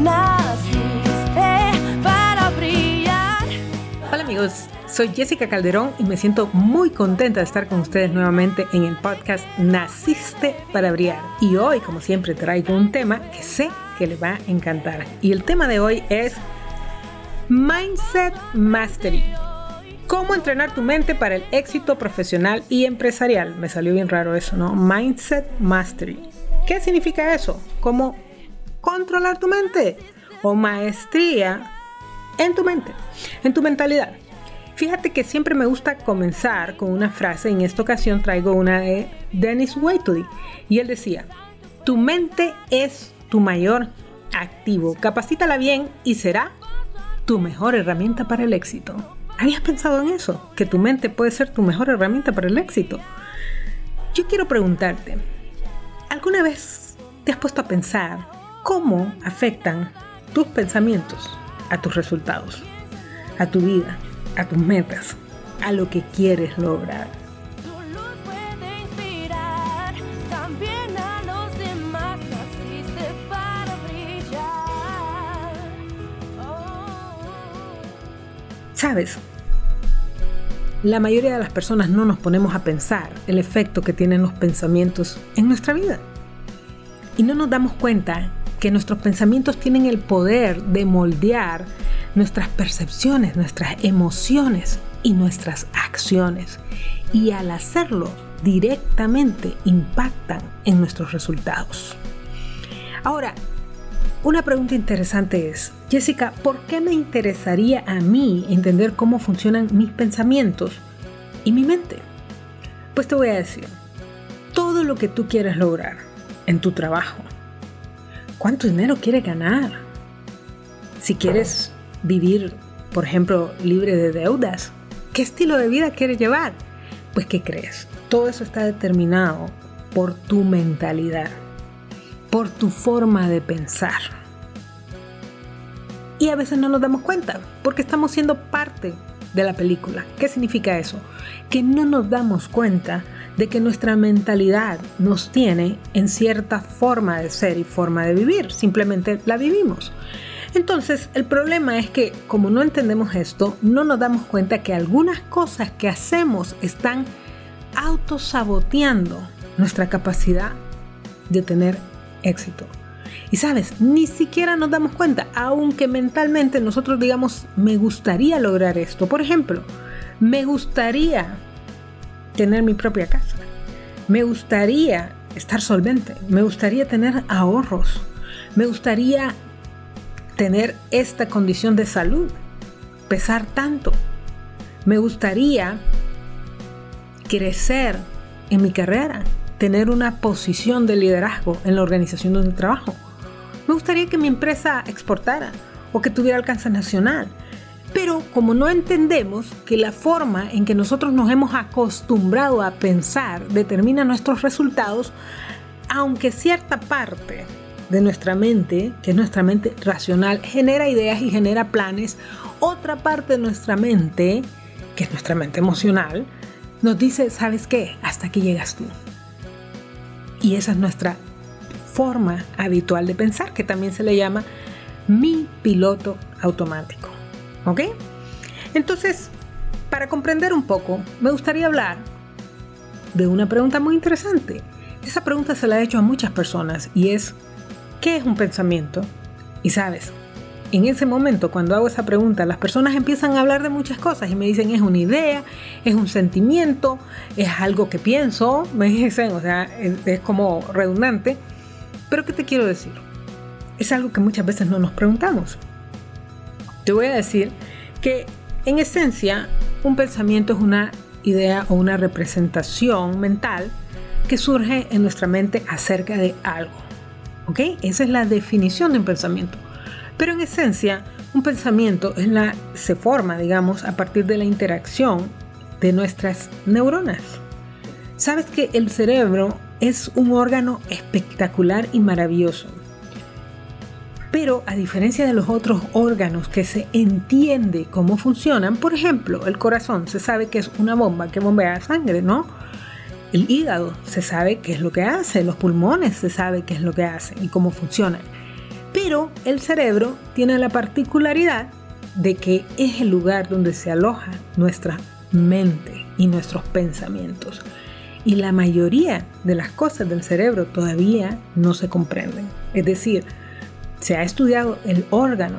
naciste para brillar. Hola amigos, soy Jessica Calderón y me siento muy contenta de estar con ustedes nuevamente en el podcast Naciste para brillar. Y hoy, como siempre, traigo un tema que sé que les va a encantar. Y el tema de hoy es Mindset Mastery. ¿Cómo entrenar tu mente para el éxito profesional y empresarial? Me salió bien raro eso, ¿no? Mindset Mastery. ¿Qué significa eso? ¿Cómo controlar tu mente? O maestría en tu mente, en tu mentalidad. Fíjate que siempre me gusta comenzar con una frase, en esta ocasión traigo una de Dennis Whiteley, y él decía, tu mente es tu mayor activo, capacítala bien y será tu mejor herramienta para el éxito. ¿Habías pensado en eso? Que tu mente puede ser tu mejor herramienta para el éxito. Yo quiero preguntarte, ¿alguna vez te has puesto a pensar cómo afectan tus pensamientos a tus resultados, a tu vida, a tus metas, a lo que quieres lograr? Sabes, la mayoría de las personas no nos ponemos a pensar el efecto que tienen los pensamientos en nuestra vida. Y no nos damos cuenta que nuestros pensamientos tienen el poder de moldear nuestras percepciones, nuestras emociones y nuestras acciones. Y al hacerlo directamente impactan en nuestros resultados. Ahora, una pregunta interesante es, Jessica, ¿por qué me interesaría a mí entender cómo funcionan mis pensamientos y mi mente? Pues te voy a decir, todo lo que tú quieres lograr en tu trabajo, cuánto dinero quieres ganar, si quieres vivir, por ejemplo, libre de deudas, qué estilo de vida quieres llevar, pues ¿qué crees? Todo eso está determinado por tu mentalidad por tu forma de pensar. Y a veces no nos damos cuenta porque estamos siendo parte de la película. ¿Qué significa eso? Que no nos damos cuenta de que nuestra mentalidad nos tiene en cierta forma de ser y forma de vivir. Simplemente la vivimos. Entonces, el problema es que como no entendemos esto, no nos damos cuenta que algunas cosas que hacemos están autosaboteando nuestra capacidad de tener éxito. Y sabes, ni siquiera nos damos cuenta, aunque mentalmente nosotros digamos, me gustaría lograr esto. Por ejemplo, me gustaría tener mi propia casa. Me gustaría estar solvente. Me gustaría tener ahorros. Me gustaría tener esta condición de salud. Pesar tanto. Me gustaría crecer en mi carrera tener una posición de liderazgo en la organización donde trabajo. Me gustaría que mi empresa exportara o que tuviera alcance nacional. Pero como no entendemos que la forma en que nosotros nos hemos acostumbrado a pensar determina nuestros resultados, aunque cierta parte de nuestra mente, que es nuestra mente racional, genera ideas y genera planes, otra parte de nuestra mente, que es nuestra mente emocional, nos dice, ¿sabes qué? Hasta aquí llegas tú. Y esa es nuestra forma habitual de pensar, que también se le llama mi piloto automático. ¿Ok? Entonces, para comprender un poco, me gustaría hablar de una pregunta muy interesante. Esa pregunta se la he hecho a muchas personas y es, ¿qué es un pensamiento? Y sabes, en ese momento, cuando hago esa pregunta, las personas empiezan a hablar de muchas cosas y me dicen, es una idea, es un sentimiento, es algo que pienso, me dicen, o sea, es, como redundante. Pero ¿qué te quiero decir? Es algo que muchas veces no nos preguntamos. Te voy a decir que en esencia un pensamiento es una idea o una representación mental que surge en nuestra mente acerca de algo. ¿Ok? Esa es la definición de un pensamiento. Pero en esencia, un pensamiento la, se forma, digamos, a partir de la interacción de nuestras neuronas. Sabes que el cerebro es un órgano espectacular y maravilloso. Pero a diferencia de los otros órganos que se entiende cómo funcionan, por ejemplo, el corazón se sabe que es una bomba que bombea sangre, ¿no? El hígado se sabe qué es lo que hace, los pulmones se sabe qué es lo que hacen y cómo funcionan Pero el cerebro tiene la particularidad de que es el lugar donde se aloja nuestra mente y nuestros pensamientos. Y la mayoría de las cosas del cerebro todavía no se comprenden. Es decir, se ha estudiado el órgano,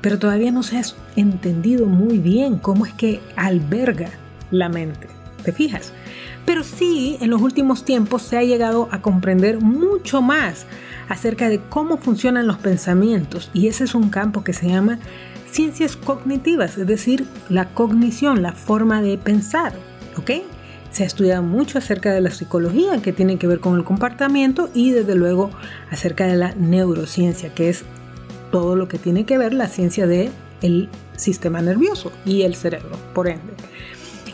pero todavía no se ha entendido muy bien cómo es que alberga la mente. ¿Te fijas? Pero sí, en los últimos tiempos se ha llegado a comprender mucho más acerca de cómo funcionan los pensamientos y ese es un campo que se llama ciencias cognitivas, es decir, la cognición, la forma de pensar, ¿ok? Se ha estudiado mucho acerca de la psicología que tiene que ver con el comportamiento y desde luego acerca de la neurociencia, que es todo lo que tiene que ver la ciencia del el sistema nervioso y el cerebro, por ende.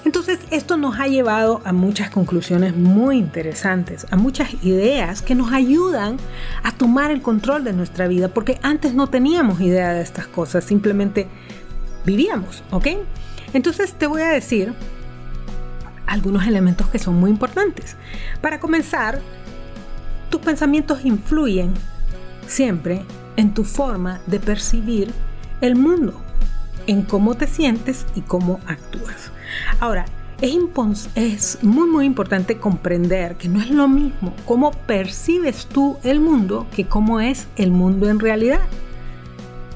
Entonces, esto nos ha llevado a muchas conclusiones muy interesantes, a muchas ideas que nos ayudan a tomar el control de nuestra vida, porque antes no teníamos idea de estas cosas, simplemente vivíamos, ¿ok? Entonces, te voy a decir algunos elementos que son muy importantes. Para comenzar, tus pensamientos influyen siempre en tu forma de percibir el mundo, en cómo te sientes y cómo actúas. Ahora, es, muy muy importante comprender que no es lo mismo cómo percibes tú el mundo que cómo es el mundo en realidad.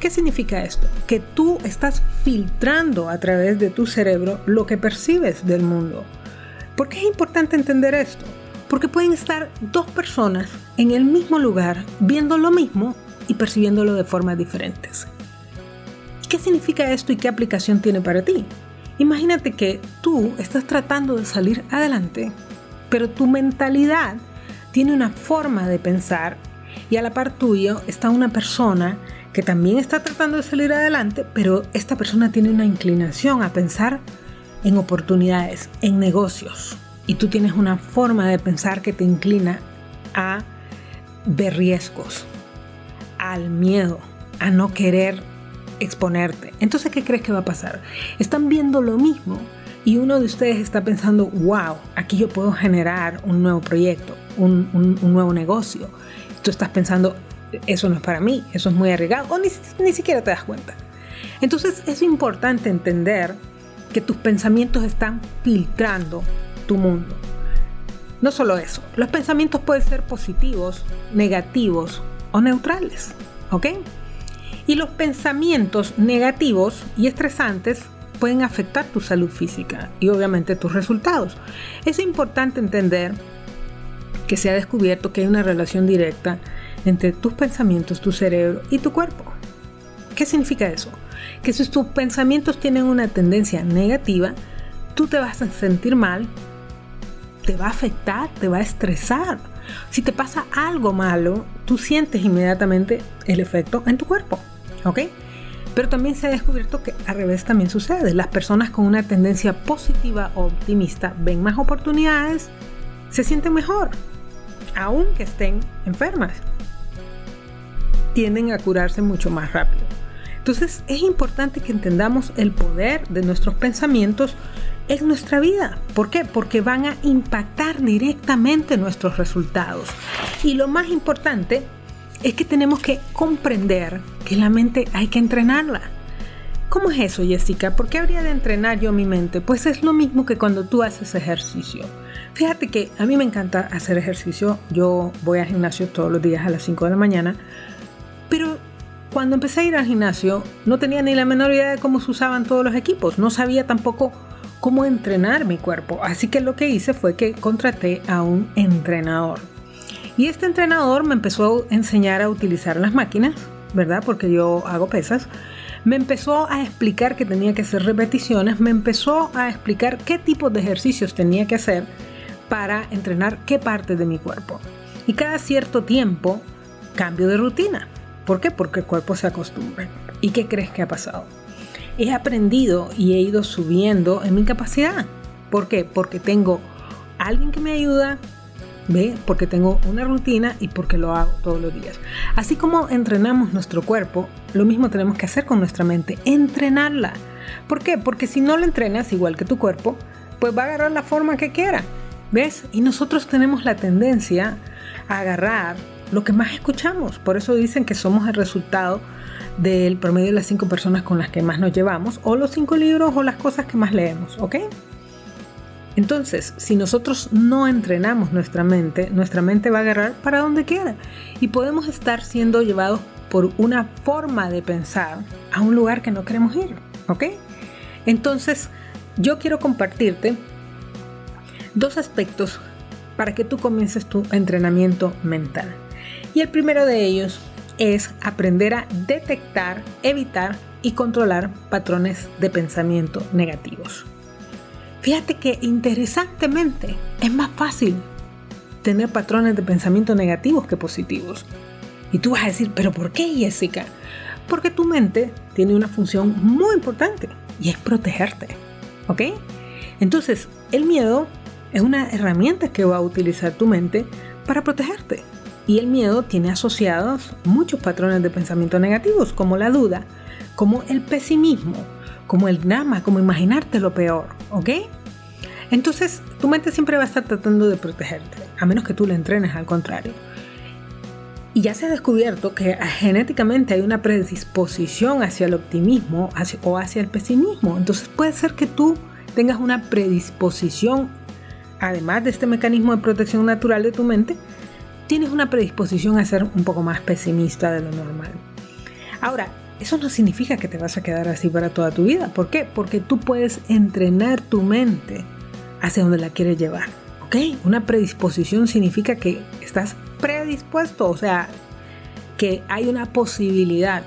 ¿Qué significa esto? Que tú estás filtrando a través de tu cerebro lo que percibes del mundo. ¿Por qué es importante entender esto? Porque pueden estar dos personas en el mismo lugar viendo lo mismo y percibiéndolo de formas diferentes. ¿Qué significa esto y qué aplicación tiene para ti? Imagínate que tú estás tratando de salir adelante, pero tu mentalidad tiene una forma de pensar y a la par tuyo está una persona que también está tratando de salir adelante, pero esta persona tiene una inclinación a pensar en oportunidades, en negocios. Y tú tienes una forma de pensar que te inclina a ver riesgos, al miedo, a no querer exponerte. Entonces, ¿qué crees que va a pasar? Están viendo lo mismo y uno de ustedes está pensando, wow, aquí yo puedo generar un nuevo proyecto, un, nuevo negocio. Tú estás pensando, eso no es para mí, eso es muy arriesgado, o ni, ni siquiera te das cuenta. Entonces, es importante entender que tus pensamientos están filtrando tu mundo. No solo eso, los pensamientos pueden ser positivos, negativos o neutrales, ¿ok? Y los pensamientos negativos y estresantes pueden afectar tu salud física y obviamente tus resultados. Es importante entender que se ha descubierto que hay una relación directa entre tus pensamientos, tu cerebro y tu cuerpo. ¿Qué significa eso? Que si tus pensamientos tienen una tendencia negativa, tú te vas a sentir mal, te va a afectar, te va a estresar. Si te pasa algo malo, tú sientes inmediatamente el efecto en tu cuerpo. ¿ok? Pero también se ha descubierto que al revés también sucede. Las personas con una tendencia positiva o optimista ven más oportunidades, se sienten mejor, aunque estén enfermas. Tienden a curarse mucho más rápido. Entonces es importante que entendamos el poder de nuestros pensamientos en nuestra vida. ¿Por qué? Porque van a impactar directamente nuestros resultados. Y lo más importante es que tenemos que comprender que la mente hay que entrenarla. ¿Cómo es eso, Jessica? ¿Por qué habría de entrenar yo mi mente? Pues es lo mismo que cuando tú haces ejercicio. Fíjate que a mí me encanta hacer ejercicio. Yo voy al gimnasio todos los días a las 5 de la mañana. Cuando empecé a ir al gimnasio no tenía ni la menor idea de cómo se usaban todos los equipos. No sabía tampoco cómo entrenar mi cuerpo. Así que lo que hice fue que contraté a un entrenador. Y este entrenador me empezó a enseñar a utilizar las máquinas, ¿verdad? Porque yo hago pesas. Me empezó a explicar que tenía que hacer repeticiones, me empezó a explicar qué tipo de ejercicios tenía que hacer para entrenar qué parte de mi cuerpo. Y cada cierto tiempo cambio de rutina. ¿Por qué? Porque el cuerpo se acostumbra. ¿Y qué crees que ha pasado? He aprendido y he ido subiendo en mi capacidad. ¿Por qué? Porque tengo alguien que me ayuda, ¿Ve? Porque tengo una rutina y porque lo hago todos los días. Así como entrenamos nuestro cuerpo, lo mismo tenemos que hacer con nuestra mente, entrenarla. ¿Por qué? Porque si no la entrenas igual que tu cuerpo, pues va a agarrar la forma que quiera. ¿Ves? Y nosotros tenemos la tendencia a agarrar lo que más escuchamos. Por eso dicen que somos el resultado del promedio de las cinco personas con las que más nos llevamos, o los cinco libros o las cosas que más leemos, ¿ok? Entonces, si nosotros no entrenamos nuestra mente, nuestra mente va a agarrar para donde quiera y podemos estar siendo llevados por una forma de pensar a un lugar que no queremos ir, ¿ok? Entonces, yo quiero compartirte dos aspectos para que tú comiences tu entrenamiento mental. Y el primero de ellos es aprender a detectar, evitar y controlar patrones de pensamiento negativos. Fíjate que interesantemente es más fácil tener patrones de pensamiento negativos que positivos. Y tú vas a decir, pero ¿por qué Jessica? Porque tu mente tiene una función muy importante y es protegerte. ¿Ok? Entonces, el miedo es una herramienta que va a utilizar tu mente para protegerte. Y el miedo tiene asociados muchos patrones de pensamiento negativos, como la duda, como el pesimismo, como el drama, como imaginarte lo peor, ¿ok? Entonces, tu mente siempre va a estar tratando de protegerte, a menos que tú le entrenes al contrario. Y ya se ha descubierto que genéticamente hay una predisposición hacia el optimismo o hacia el pesimismo. Entonces puede ser que tú tengas una predisposición, además de este mecanismo de protección natural de tu mente, tienes una predisposición a ser un poco más pesimista de lo normal. Ahora, eso no significa que te vas a quedar así para toda tu vida. ¿Por qué? Porque tú puedes entrenar tu mente hacia donde la quieres llevar. Una predisposición significa que estás predispuesto, o sea, que hay una posibilidad,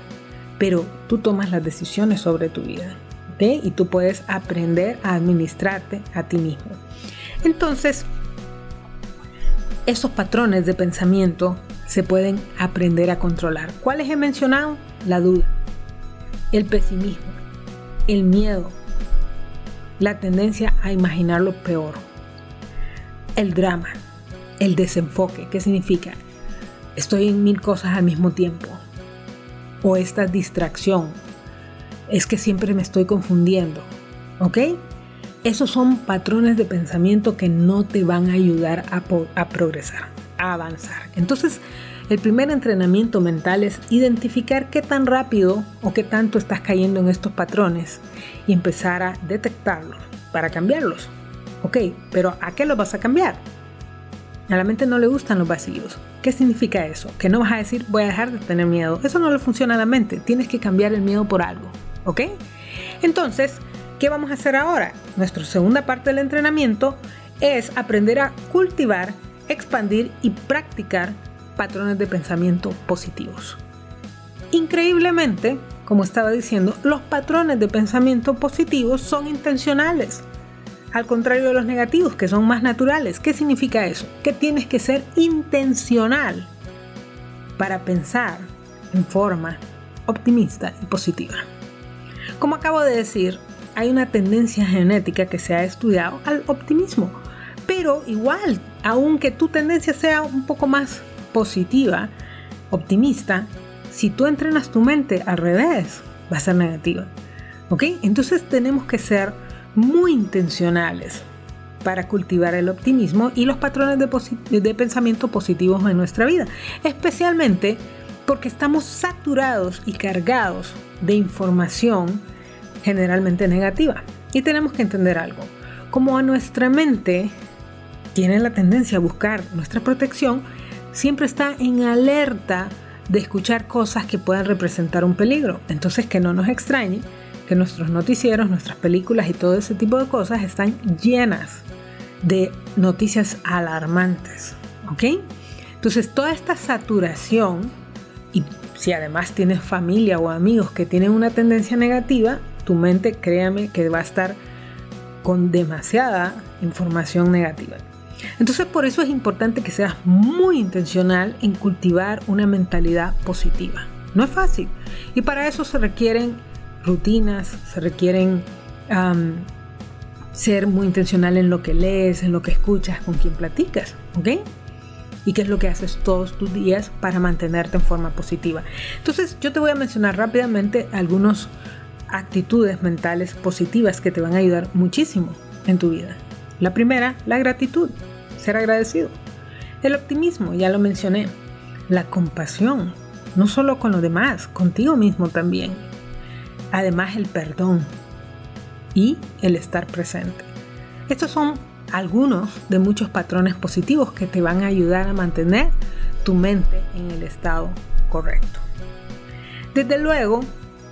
pero tú tomas las decisiones sobre tu vida. ¿Ok? Y tú puedes aprender a administrarte a ti mismo. Entonces, esos patrones de pensamiento se pueden aprender a controlar. ¿Cuáles he mencionado? La duda, el pesimismo, el miedo, la tendencia a imaginar lo peor, el drama, el desenfoque. ¿Qué significa? Estoy en mil cosas al mismo tiempo. O esta distracción. Es que siempre me estoy confundiendo. ¿Ok? Esos son patrones de pensamiento que no te van a ayudar a, progresar, a avanzar. Entonces, el primer entrenamiento mental es identificar qué tan rápido o qué tanto estás cayendo en estos patrones y empezar a detectarlos para cambiarlos. Ok, pero ¿a qué los vas a cambiar? A la mente no le gustan los vacíos. ¿Qué significa eso? Que no vas a decir voy a dejar de tener miedo. Eso no le funciona a la mente. Tienes que cambiar el miedo por algo. ¿Ok? Entonces, ¿Qué vamos a hacer ahora? Nuestra segunda parte del entrenamiento es aprender a cultivar, expandir y practicar patrones de pensamiento positivos. Increíblemente, como estaba diciendo, los patrones de pensamiento positivos son intencionales. Al contrario de los negativos, que son más naturales. ¿Qué significa eso? Que tienes que ser intencional para pensar en forma optimista y positiva. Como acabo de decir, hay una tendencia genética que se ha estudiado al optimismo. Pero igual, aunque tu tendencia sea un poco más positiva, optimista, si tú entrenas tu mente al revés, va a ser negativa. ¿Ok? Entonces tenemos que ser muy intencionales para cultivar el optimismo y los patrones de, de, pensamiento positivos en nuestra vida. Especialmente porque estamos saturados y cargados de información generalmente negativa. Y tenemos que entender algo. Como a nuestra mente tiene la tendencia a buscar nuestra protección, siempre está en alerta de escuchar cosas que puedan representar un peligro. Entonces que no nos extrañe que nuestros noticieros, nuestras películas y todo ese tipo de cosas están llenas de noticias alarmantes. ¿Ok? Entonces toda esta saturación, y si además tienes familia o amigos que tienen una tendencia negativa, tu mente, créame, que va a estar con demasiada información negativa. Entonces por eso es importante que seas muy intencional en cultivar una mentalidad positiva. No es fácil. Y para eso se requieren rutinas, se requieren ser muy intencional en lo que lees, en lo que escuchas, con quien platicas. ¿Ok? y qué es lo que haces todos tus días para mantenerte en forma positiva. Entonces yo te voy a mencionar rápidamente algunos actitudes mentales positivas que te van a ayudar muchísimo en tu vida. La primera, la gratitud, ser agradecido. El optimismo, ya lo mencioné. la compasión, no solo con los demás, contigo mismo también. Además el perdón y el estar presente. Estos son algunos de muchos patrones positivos que te van a ayudar a mantener tu mente en el estado correcto. Desde luego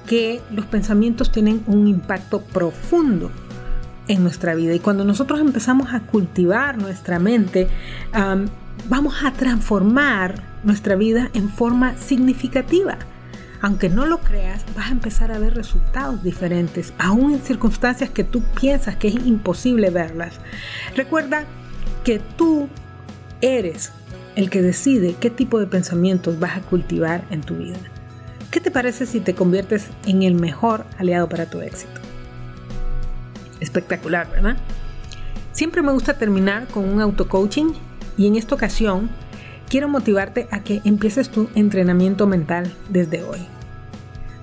que los pensamientos tienen un impacto profundo en nuestra vida y cuando nosotros empezamos a cultivar nuestra mente, vamos a transformar nuestra vida en forma significativa. Aunque no lo creas, vas a empezar a ver resultados diferentes, aún en circunstancias que tú piensas que es imposible verlas. Recuerda que tú eres el que decide qué tipo de pensamientos vas a cultivar en tu vida. ¿Qué te parece si te conviertes en el mejor aliado para tu éxito? Espectacular, ¿verdad? Siempre me gusta terminar con un auto-coaching y en esta ocasión quiero motivarte a que empieces tu entrenamiento mental desde hoy.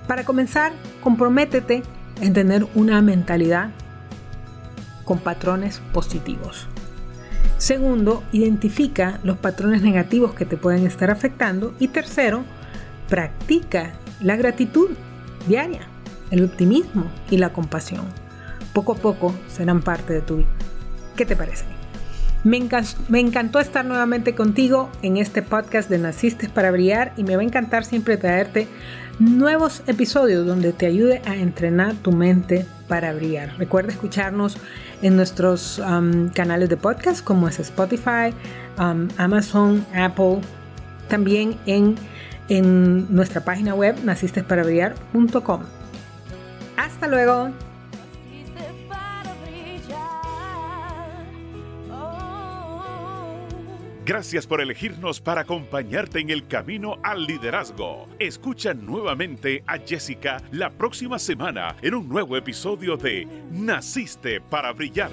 Para comenzar, comprométete en tener una mentalidad con patrones positivos. Segundo, identifica los patrones negativos que te pueden estar afectando. Y tercero, practica la gratitud diaria, el optimismo y la compasión. Poco a poco serán parte de tu vida. ¿Qué te parece? Me, encantó estar nuevamente contigo en este podcast de Naciste para Brillar y me va a encantar siempre traerte nuevos episodios donde te ayude a entrenar tu mente para brillar. Recuerda escucharnos en nuestros um, canales de podcast como es Spotify, um, Amazon, Apple, también en, en nuestra página web nacistesparabrillar.com. Hasta luego. Gracias por elegirnos para acompañarte en el camino al liderazgo. Escucha nuevamente a Jessica la próxima semana en un nuevo episodio de Naciste para Brillar.